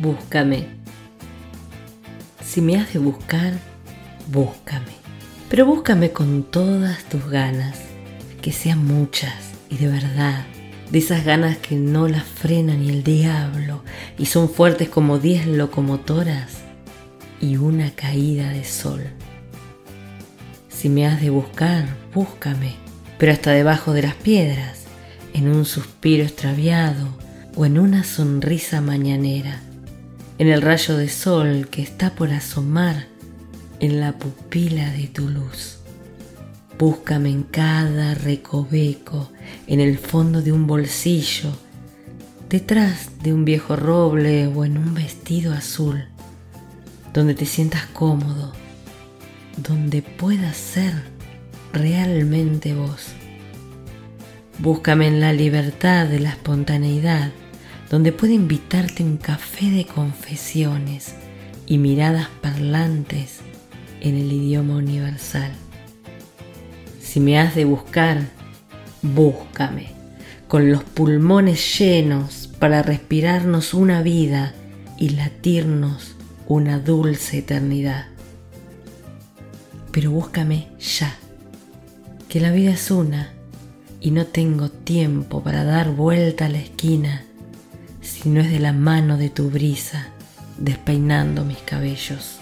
búscame. Si me has de buscar, búscame. Pero búscame con todas tus ganas, que sean muchas y de verdad, de esas ganas que no las frena ni el diablo y son fuertes como diez locomotoras y una caída de sol. Si me has de buscar, búscame, pero hasta debajo de las piedras, en un suspiro extraviado o en una sonrisa mañanera, en el rayo de sol que está por asomar en la pupila de tu luz. Búscame en cada recoveco, en el fondo de un bolsillo, detrás de un viejo roble o en un vestido azul, donde te sientas cómodo, donde puedas ser realmente vos. Búscame en la libertad de la espontaneidad, donde pueda invitarte un café de confesiones y miradas parlantes en el idioma universal. Si me has de buscar, búscame, con los pulmones llenos para respirarnos una vida y latirnos una dulce eternidad. Pero búscame ya, que la vida es una y no tengo tiempo para dar vuelta a la esquina si no es de la mano de tu brisa despeinando mis cabellos.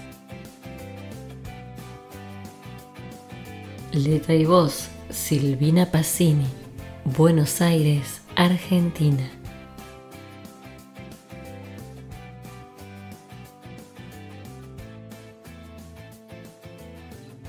Letra y voz, Silvina Pacini, Buenos Aires, Argentina.